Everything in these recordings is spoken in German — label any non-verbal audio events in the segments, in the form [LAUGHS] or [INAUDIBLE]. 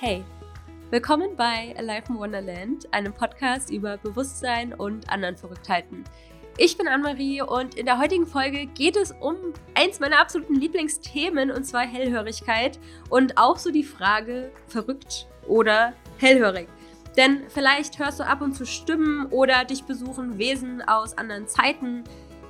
Hey, willkommen bei Alive in Wonderland, einem Podcast über Bewusstsein und anderen Verrücktheiten. Ich bin Anne-Marie und in der heutigen Folge geht es um eins meiner absoluten Lieblingsthemen und zwar Hellhörigkeit und auch so die Frage, verrückt oder hellhörig. Denn vielleicht hörst du ab und zu Stimmen oder dich besuchen Wesen aus anderen Zeiten,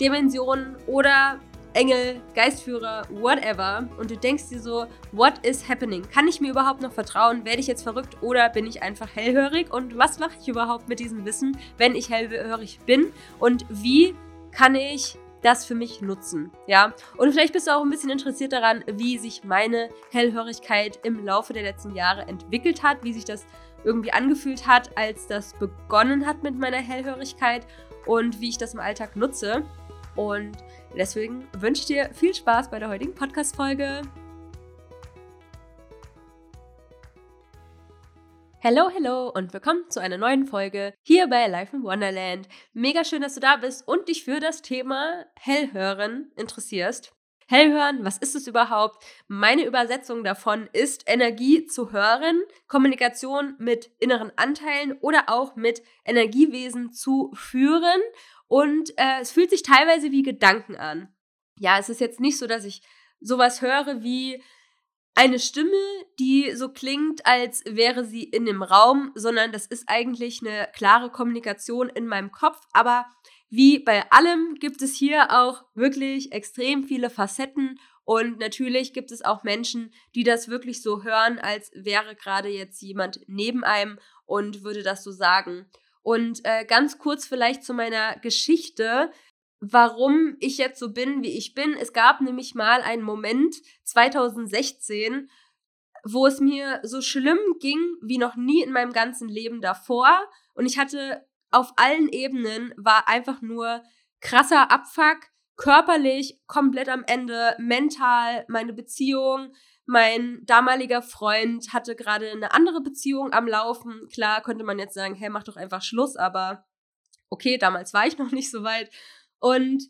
Dimensionen oder Engel, Geistführer, whatever. Und du denkst dir so, what is happening? Kann ich mir überhaupt noch vertrauen? Werde ich jetzt verrückt oder bin ich einfach hellhörig? Und was mache ich überhaupt mit diesem Wissen, wenn ich hellhörig bin? Und wie kann ich das für mich nutzen? Ja. Und vielleicht bist du auch ein bisschen interessiert daran, wie sich meine Hellhörigkeit im Laufe der letzten Jahre entwickelt hat, wie sich das irgendwie angefühlt hat, als das begonnen hat mit meiner Hellhörigkeit und wie ich das im Alltag nutze. Und deswegen wünsche ich dir viel Spaß bei der heutigen Podcast-Folge. Hallo, hallo und willkommen zu einer neuen Folge hier bei Life in Wonderland. Mega schön, dass du da bist und dich für das Thema Hellhören interessierst. Hellhören, was ist es überhaupt? Meine Übersetzung davon ist Energie zu hören, Kommunikation mit inneren Anteilen oder auch mit Energiewesen zu führen und äh, es fühlt sich teilweise wie Gedanken an. Ja, es ist jetzt nicht so, dass ich sowas höre wie eine Stimme, die so klingt, als wäre sie in dem Raum, sondern das ist eigentlich eine klare Kommunikation in meinem Kopf. Aber wie bei allem gibt es hier auch wirklich extrem viele Facetten und natürlich gibt es auch Menschen, die das wirklich so hören, als wäre gerade jetzt jemand neben einem und würde das so sagen. Und äh, ganz kurz vielleicht zu meiner Geschichte, warum ich jetzt so bin, wie ich bin. Es gab nämlich mal einen Moment 2016, wo es mir so schlimm ging wie noch nie in meinem ganzen Leben davor. Und ich hatte auf allen Ebenen, war einfach nur krasser Abfuck, körperlich komplett am Ende, mental, meine Beziehung, mein damaliger Freund hatte gerade eine andere Beziehung am Laufen. Klar könnte man jetzt sagen, hey, mach doch einfach Schluss, aber okay, damals war ich [LAUGHS] noch nicht so weit. Und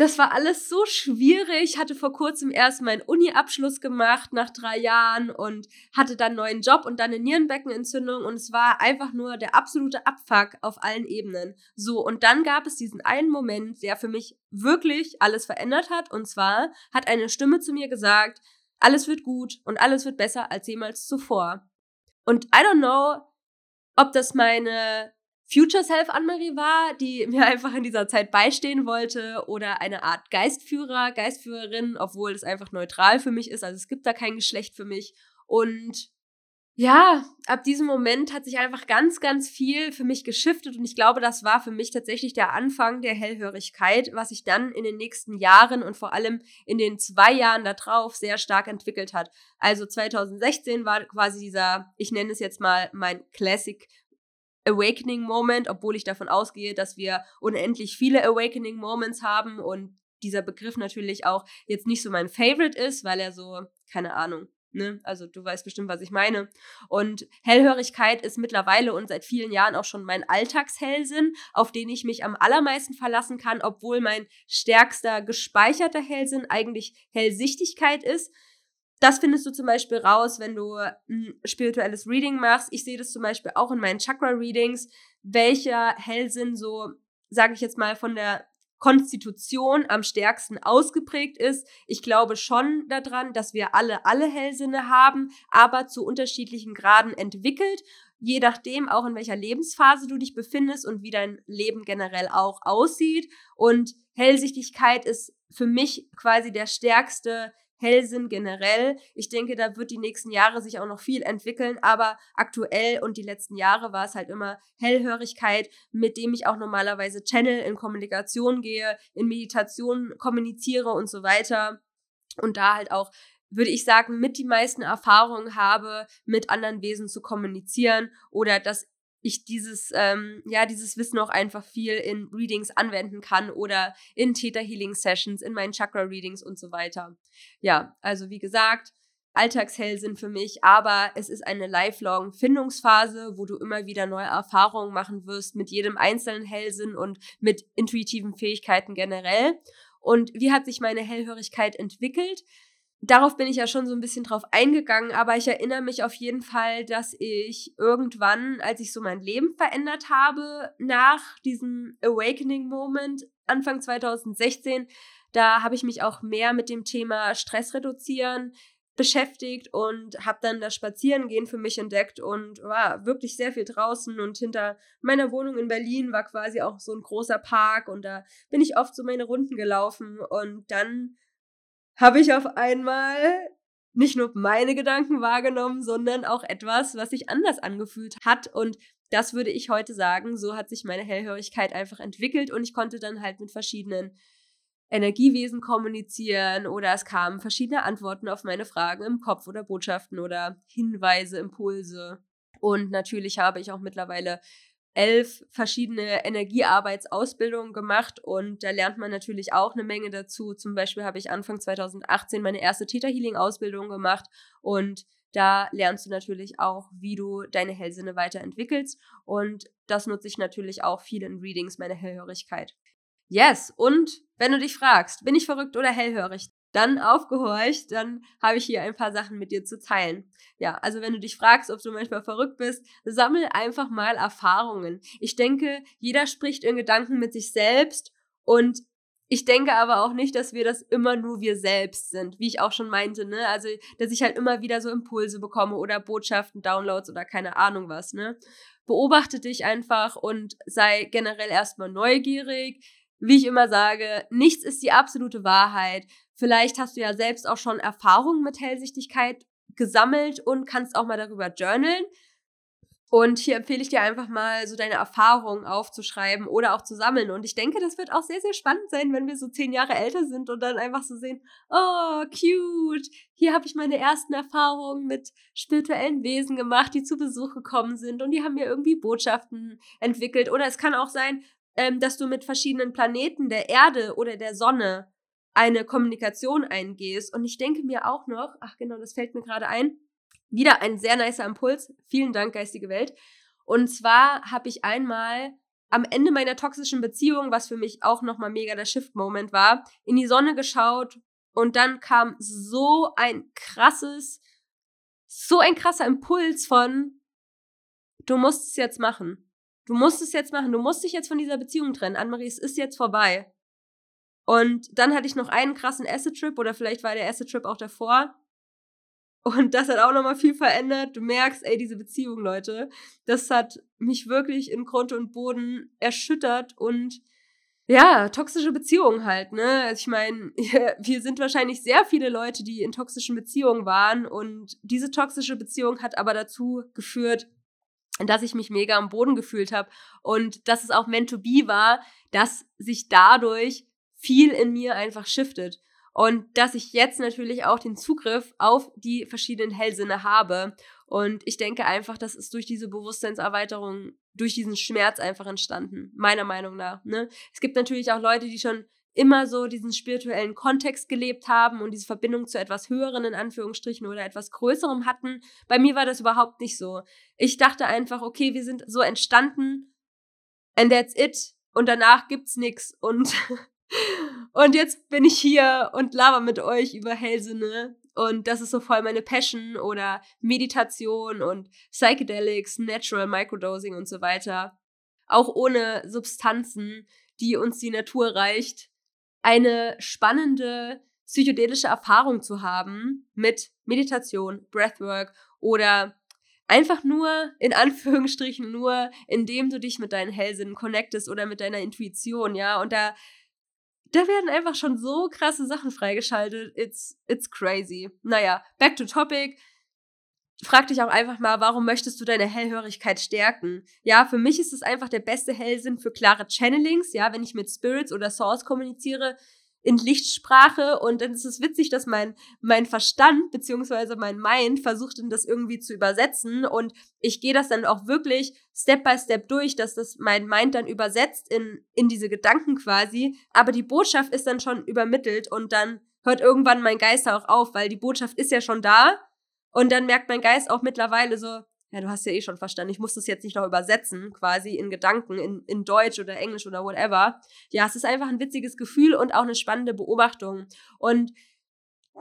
das war alles so schwierig. Ich hatte vor kurzem erst meinen Uni-Abschluss gemacht nach drei Jahren und hatte dann einen neuen Job und dann eine Nierenbeckenentzündung und es war einfach nur der absolute Abfuck auf allen Ebenen. So, und dann gab es diesen einen Moment, der für mich wirklich alles verändert hat und zwar hat eine Stimme zu mir gesagt, alles wird gut und alles wird besser als jemals zuvor. Und I don't know, ob das meine Future Self Anne-Marie war, die [LAUGHS] mir einfach in dieser Zeit beistehen wollte oder eine Art Geistführer, Geistführerin, obwohl es einfach neutral für mich ist. Also es gibt da kein Geschlecht für mich. Und ja, ab diesem Moment hat sich einfach ganz, ganz viel für mich geschiftet und ich glaube, das war für mich tatsächlich der Anfang der Hellhörigkeit, was sich dann in den nächsten Jahren und vor allem in den zwei Jahren darauf sehr stark entwickelt hat. Also 2016 war quasi dieser, ich nenne es jetzt mal mein Classic Awakening Moment, obwohl ich davon ausgehe, dass wir unendlich viele Awakening Moments haben und dieser Begriff natürlich auch jetzt nicht so mein Favorite ist, weil er so, keine Ahnung, Ne? Also du weißt bestimmt, was ich meine. Und Hellhörigkeit ist mittlerweile und seit vielen Jahren auch schon mein Alltagshellsinn, auf den ich mich am allermeisten verlassen kann, obwohl mein stärkster gespeicherter Hellsinn eigentlich Hellsichtigkeit ist. Das findest du zum Beispiel raus, wenn du ein spirituelles Reading machst. Ich sehe das zum Beispiel auch in meinen Chakra-Readings, welcher Hellsinn so, sage ich jetzt mal, von der Konstitution am stärksten ausgeprägt ist. Ich glaube schon daran, dass wir alle alle Hellsinne haben, aber zu unterschiedlichen Graden entwickelt, je nachdem auch in welcher Lebensphase du dich befindest und wie dein Leben generell auch aussieht. Und Hellsichtigkeit ist für mich quasi der stärkste Hellsinn generell. Ich denke, da wird die nächsten Jahre sich auch noch viel entwickeln, aber aktuell und die letzten Jahre war es halt immer Hellhörigkeit, mit dem ich auch normalerweise Channel in Kommunikation gehe, in Meditation kommuniziere und so weiter. Und da halt auch würde ich sagen, mit die meisten Erfahrungen habe, mit anderen Wesen zu kommunizieren oder dass ich dieses, ähm, ja, dieses Wissen auch einfach viel in Readings anwenden kann oder in Theta Healing Sessions, in meinen Chakra Readings und so weiter. Ja, also wie gesagt, Alltagshell sind für mich, aber es ist eine lifelong Findungsphase, wo du immer wieder neue Erfahrungen machen wirst mit jedem einzelnen Hellsinn und mit intuitiven Fähigkeiten generell. Und wie hat sich meine Hellhörigkeit entwickelt? Darauf bin ich ja schon so ein bisschen drauf eingegangen, aber ich erinnere mich auf jeden Fall, dass ich irgendwann, als ich so mein Leben verändert habe, nach diesem Awakening Moment, Anfang 2016, da habe ich mich auch mehr mit dem Thema Stress reduzieren beschäftigt und habe dann das Spazierengehen für mich entdeckt und war wirklich sehr viel draußen und hinter meiner Wohnung in Berlin war quasi auch so ein großer Park und da bin ich oft so meine Runden gelaufen und dann habe ich auf einmal nicht nur meine Gedanken wahrgenommen, sondern auch etwas, was sich anders angefühlt hat. Und das würde ich heute sagen, so hat sich meine Hellhörigkeit einfach entwickelt und ich konnte dann halt mit verschiedenen Energiewesen kommunizieren oder es kamen verschiedene Antworten auf meine Fragen im Kopf oder Botschaften oder Hinweise, Impulse. Und natürlich habe ich auch mittlerweile elf verschiedene Energiearbeitsausbildungen gemacht und da lernt man natürlich auch eine Menge dazu. Zum Beispiel habe ich Anfang 2018 meine erste Theta Healing Ausbildung gemacht und da lernst du natürlich auch, wie du deine Hellsinne weiterentwickelst und das nutze ich natürlich auch viel in Readings, meine Hellhörigkeit. Yes, und wenn du dich fragst, bin ich verrückt oder hellhörig? Dann aufgehorcht, dann habe ich hier ein paar Sachen mit dir zu teilen. Ja, also wenn du dich fragst, ob du manchmal verrückt bist, sammel einfach mal Erfahrungen. Ich denke, jeder spricht in Gedanken mit sich selbst und ich denke aber auch nicht, dass wir das immer nur wir selbst sind, wie ich auch schon meinte, ne? Also, dass ich halt immer wieder so Impulse bekomme oder Botschaften, Downloads oder keine Ahnung was, ne? Beobachte dich einfach und sei generell erstmal neugierig. Wie ich immer sage, nichts ist die absolute Wahrheit. Vielleicht hast du ja selbst auch schon Erfahrungen mit Hellsichtigkeit gesammelt und kannst auch mal darüber journalen. Und hier empfehle ich dir einfach mal, so deine Erfahrungen aufzuschreiben oder auch zu sammeln. Und ich denke, das wird auch sehr, sehr spannend sein, wenn wir so zehn Jahre älter sind und dann einfach so sehen, oh, cute, hier habe ich meine ersten Erfahrungen mit spirituellen Wesen gemacht, die zu Besuch gekommen sind und die haben mir irgendwie Botschaften entwickelt. Oder es kann auch sein, ähm, dass du mit verschiedenen Planeten der Erde oder der Sonne eine Kommunikation eingehst. Und ich denke mir auch noch, ach genau, das fällt mir gerade ein, wieder ein sehr nicer Impuls. Vielen Dank, geistige Welt. Und zwar habe ich einmal am Ende meiner toxischen Beziehung, was für mich auch nochmal mega der Shift-Moment war, in die Sonne geschaut und dann kam so ein krasses, so ein krasser Impuls von, du musst es jetzt machen. Du musst es jetzt machen. Du musst dich jetzt von dieser Beziehung trennen. Annemarie, es ist jetzt vorbei. Und dann hatte ich noch einen krassen Acid-Trip oder vielleicht war der Acid-Trip auch davor. Und das hat auch nochmal viel verändert. Du merkst, ey, diese Beziehung, Leute, das hat mich wirklich in Grund und Boden erschüttert und ja, toxische Beziehungen halt, ne? Also ich meine, [LAUGHS] wir sind wahrscheinlich sehr viele Leute, die in toxischen Beziehungen waren und diese toxische Beziehung hat aber dazu geführt, dass ich mich mega am Boden gefühlt habe und dass es auch meant to be war, dass sich dadurch viel in mir einfach shiftet. Und dass ich jetzt natürlich auch den Zugriff auf die verschiedenen Hellsinne habe. Und ich denke einfach, das ist durch diese Bewusstseinserweiterung, durch diesen Schmerz einfach entstanden, meiner Meinung nach. Ne? Es gibt natürlich auch Leute, die schon immer so diesen spirituellen Kontext gelebt haben und diese Verbindung zu etwas Höheren in Anführungsstrichen oder etwas Größerem hatten. Bei mir war das überhaupt nicht so. Ich dachte einfach, okay, wir sind so entstanden and that's it und danach gibt's nix und [LAUGHS] Und jetzt bin ich hier und laber mit euch über Hellsinne. Und das ist so voll meine Passion oder Meditation und Psychedelics, Natural Microdosing und so weiter. Auch ohne Substanzen, die uns die Natur reicht. Eine spannende psychedelische Erfahrung zu haben mit Meditation, Breathwork oder einfach nur, in Anführungsstrichen nur, indem du dich mit deinen Hellsinnen connectest oder mit deiner Intuition, ja. Und da da werden einfach schon so krasse Sachen freigeschaltet. It's, it's crazy. Naja, back to topic. Frag dich auch einfach mal, warum möchtest du deine Hellhörigkeit stärken? Ja, für mich ist es einfach der beste Hellsinn für klare Channelings. Ja, wenn ich mit Spirits oder Source kommuniziere, in Lichtsprache und dann ist es witzig, dass mein, mein Verstand beziehungsweise mein Mind versucht das irgendwie zu übersetzen und ich gehe das dann auch wirklich Step by Step durch, dass das mein Mind dann übersetzt in, in diese Gedanken quasi, aber die Botschaft ist dann schon übermittelt und dann hört irgendwann mein Geist auch auf, weil die Botschaft ist ja schon da und dann merkt mein Geist auch mittlerweile so, ja, du hast ja eh schon verstanden, ich muss das jetzt nicht noch übersetzen, quasi in Gedanken, in, in Deutsch oder Englisch oder whatever. Ja, es ist einfach ein witziges Gefühl und auch eine spannende Beobachtung. Und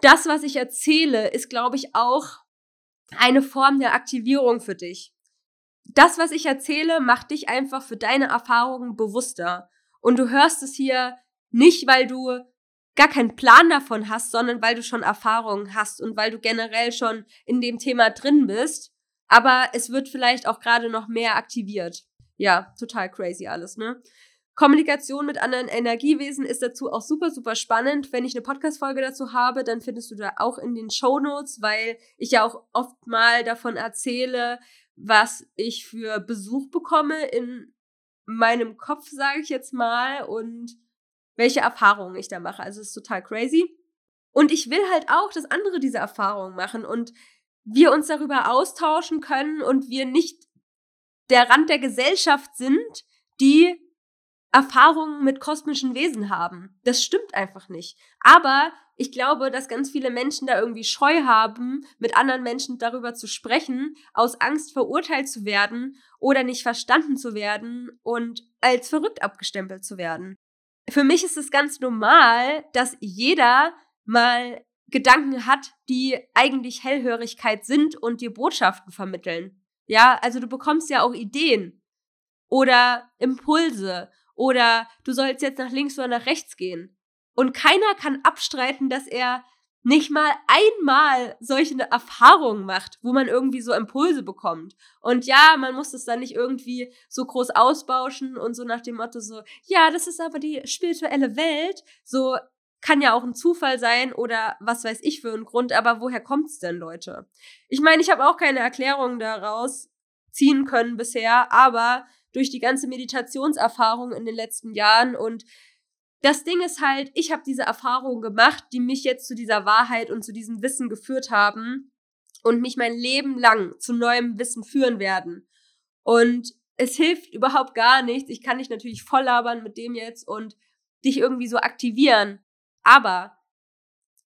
das, was ich erzähle, ist, glaube ich, auch eine Form der Aktivierung für dich. Das, was ich erzähle, macht dich einfach für deine Erfahrungen bewusster. Und du hörst es hier nicht, weil du gar keinen Plan davon hast, sondern weil du schon Erfahrungen hast und weil du generell schon in dem Thema drin bist. Aber es wird vielleicht auch gerade noch mehr aktiviert. Ja, total crazy alles, ne? Kommunikation mit anderen Energiewesen ist dazu auch super, super spannend. Wenn ich eine Podcast-Folge dazu habe, dann findest du da auch in den Show Notes, weil ich ja auch oft mal davon erzähle, was ich für Besuch bekomme in meinem Kopf, sage ich jetzt mal, und welche Erfahrungen ich da mache. Also es ist total crazy. Und ich will halt auch, dass andere diese Erfahrungen machen und wir uns darüber austauschen können und wir nicht der Rand der Gesellschaft sind, die Erfahrungen mit kosmischen Wesen haben. Das stimmt einfach nicht. Aber ich glaube, dass ganz viele Menschen da irgendwie Scheu haben, mit anderen Menschen darüber zu sprechen, aus Angst verurteilt zu werden oder nicht verstanden zu werden und als verrückt abgestempelt zu werden. Für mich ist es ganz normal, dass jeder mal Gedanken hat, die eigentlich Hellhörigkeit sind und dir Botschaften vermitteln. Ja, also du bekommst ja auch Ideen oder Impulse oder du sollst jetzt nach links oder nach rechts gehen. Und keiner kann abstreiten, dass er nicht mal einmal solche Erfahrungen macht, wo man irgendwie so Impulse bekommt. Und ja, man muss es dann nicht irgendwie so groß ausbauschen und so nach dem Motto so, ja, das ist aber die spirituelle Welt. So kann ja auch ein Zufall sein oder was weiß ich für einen Grund, aber woher kommt's denn, Leute? Ich meine, ich habe auch keine Erklärung daraus ziehen können bisher, aber durch die ganze Meditationserfahrung in den letzten Jahren und das Ding ist halt, ich habe diese Erfahrungen gemacht, die mich jetzt zu dieser Wahrheit und zu diesem Wissen geführt haben und mich mein Leben lang zu neuem Wissen führen werden. Und es hilft überhaupt gar nichts. Ich kann dich natürlich voll labern mit dem jetzt und dich irgendwie so aktivieren. Aber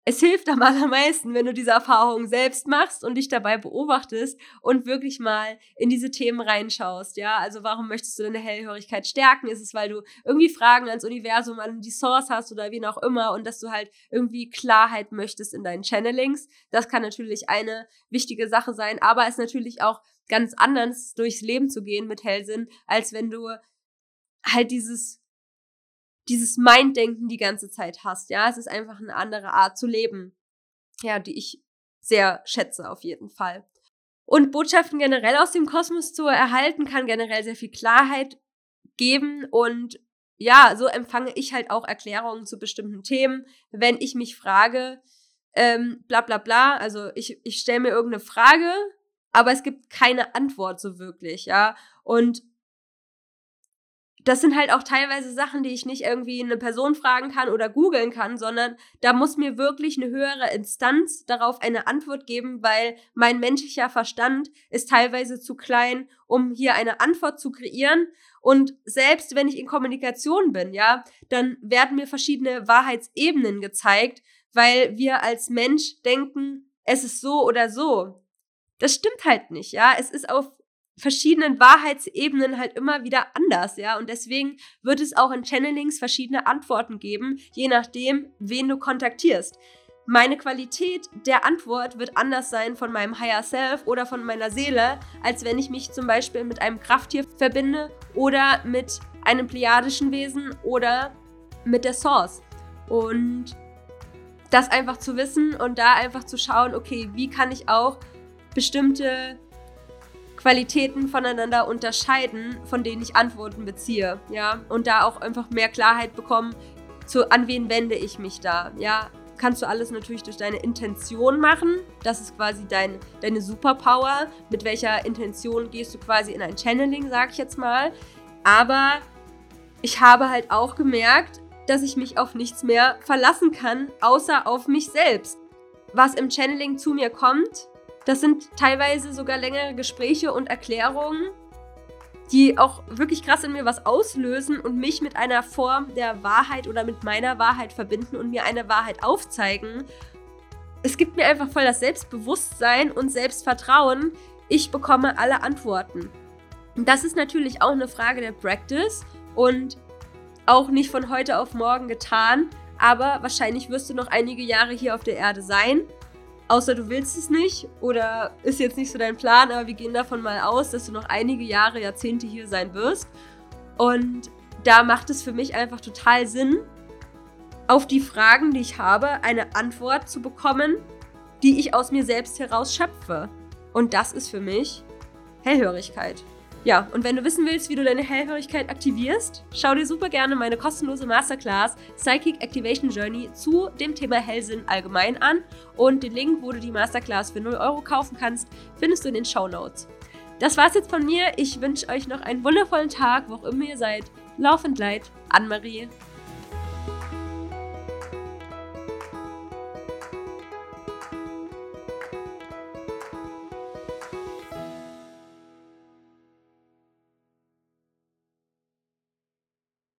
es hilft am allermeisten, wenn du diese Erfahrung selbst machst und dich dabei beobachtest und wirklich mal in diese Themen reinschaust. Ja, also warum möchtest du deine Hellhörigkeit stärken? Ist es, weil du irgendwie Fragen ans Universum, an die Source hast oder wie auch immer und dass du halt irgendwie Klarheit möchtest in deinen Channelings? Das kann natürlich eine wichtige Sache sein, aber es ist natürlich auch ganz anders durchs Leben zu gehen mit Hellsinn, als wenn du halt dieses dieses Minddenken die ganze Zeit hast. Ja, es ist einfach eine andere Art zu leben. Ja, die ich sehr schätze auf jeden Fall. Und Botschaften generell aus dem Kosmos zu erhalten, kann generell sehr viel Klarheit geben und ja, so empfange ich halt auch Erklärungen zu bestimmten Themen, wenn ich mich frage, ähm, bla bla bla, also ich, ich stelle mir irgendeine Frage, aber es gibt keine Antwort so wirklich, ja. Und das sind halt auch teilweise Sachen, die ich nicht irgendwie eine Person fragen kann oder googeln kann, sondern da muss mir wirklich eine höhere Instanz darauf eine Antwort geben, weil mein menschlicher Verstand ist teilweise zu klein, um hier eine Antwort zu kreieren. Und selbst wenn ich in Kommunikation bin, ja, dann werden mir verschiedene Wahrheitsebenen gezeigt, weil wir als Mensch denken, es ist so oder so. Das stimmt halt nicht, ja. Es ist auf verschiedenen Wahrheitsebenen halt immer wieder anders, ja. Und deswegen wird es auch in Channelings verschiedene Antworten geben, je nachdem, wen du kontaktierst. Meine Qualität der Antwort wird anders sein von meinem Higher Self oder von meiner Seele, als wenn ich mich zum Beispiel mit einem Krafttier verbinde oder mit einem plejadischen Wesen oder mit der Source. Und das einfach zu wissen und da einfach zu schauen, okay, wie kann ich auch bestimmte Qualitäten voneinander unterscheiden, von denen ich Antworten beziehe, ja, und da auch einfach mehr Klarheit bekommen, zu an wen wende ich mich da, ja. Kannst du alles natürlich durch deine Intention machen. Das ist quasi dein, deine Superpower. Mit welcher Intention gehst du quasi in ein Channeling, sag ich jetzt mal. Aber ich habe halt auch gemerkt, dass ich mich auf nichts mehr verlassen kann, außer auf mich selbst. Was im Channeling zu mir kommt, das sind teilweise sogar längere Gespräche und Erklärungen, die auch wirklich krass in mir was auslösen und mich mit einer Form der Wahrheit oder mit meiner Wahrheit verbinden und mir eine Wahrheit aufzeigen. Es gibt mir einfach voll das Selbstbewusstsein und Selbstvertrauen. Ich bekomme alle Antworten. Das ist natürlich auch eine Frage der Practice und auch nicht von heute auf morgen getan. aber wahrscheinlich wirst du noch einige Jahre hier auf der Erde sein. Außer du willst es nicht oder ist jetzt nicht so dein Plan, aber wir gehen davon mal aus, dass du noch einige Jahre, Jahrzehnte hier sein wirst. Und da macht es für mich einfach total Sinn, auf die Fragen, die ich habe, eine Antwort zu bekommen, die ich aus mir selbst heraus schöpfe. Und das ist für mich Hellhörigkeit. Ja, und wenn du wissen willst, wie du deine Hellhörigkeit aktivierst, schau dir super gerne meine kostenlose Masterclass Psychic Activation Journey zu dem Thema Hellsinn allgemein an. Und den Link, wo du die Masterclass für 0 Euro kaufen kannst, findest du in den Show Notes. Das war's jetzt von mir. Ich wünsche euch noch einen wundervollen Tag, wo auch immer ihr seid. Laufend Leid, Anne-Marie.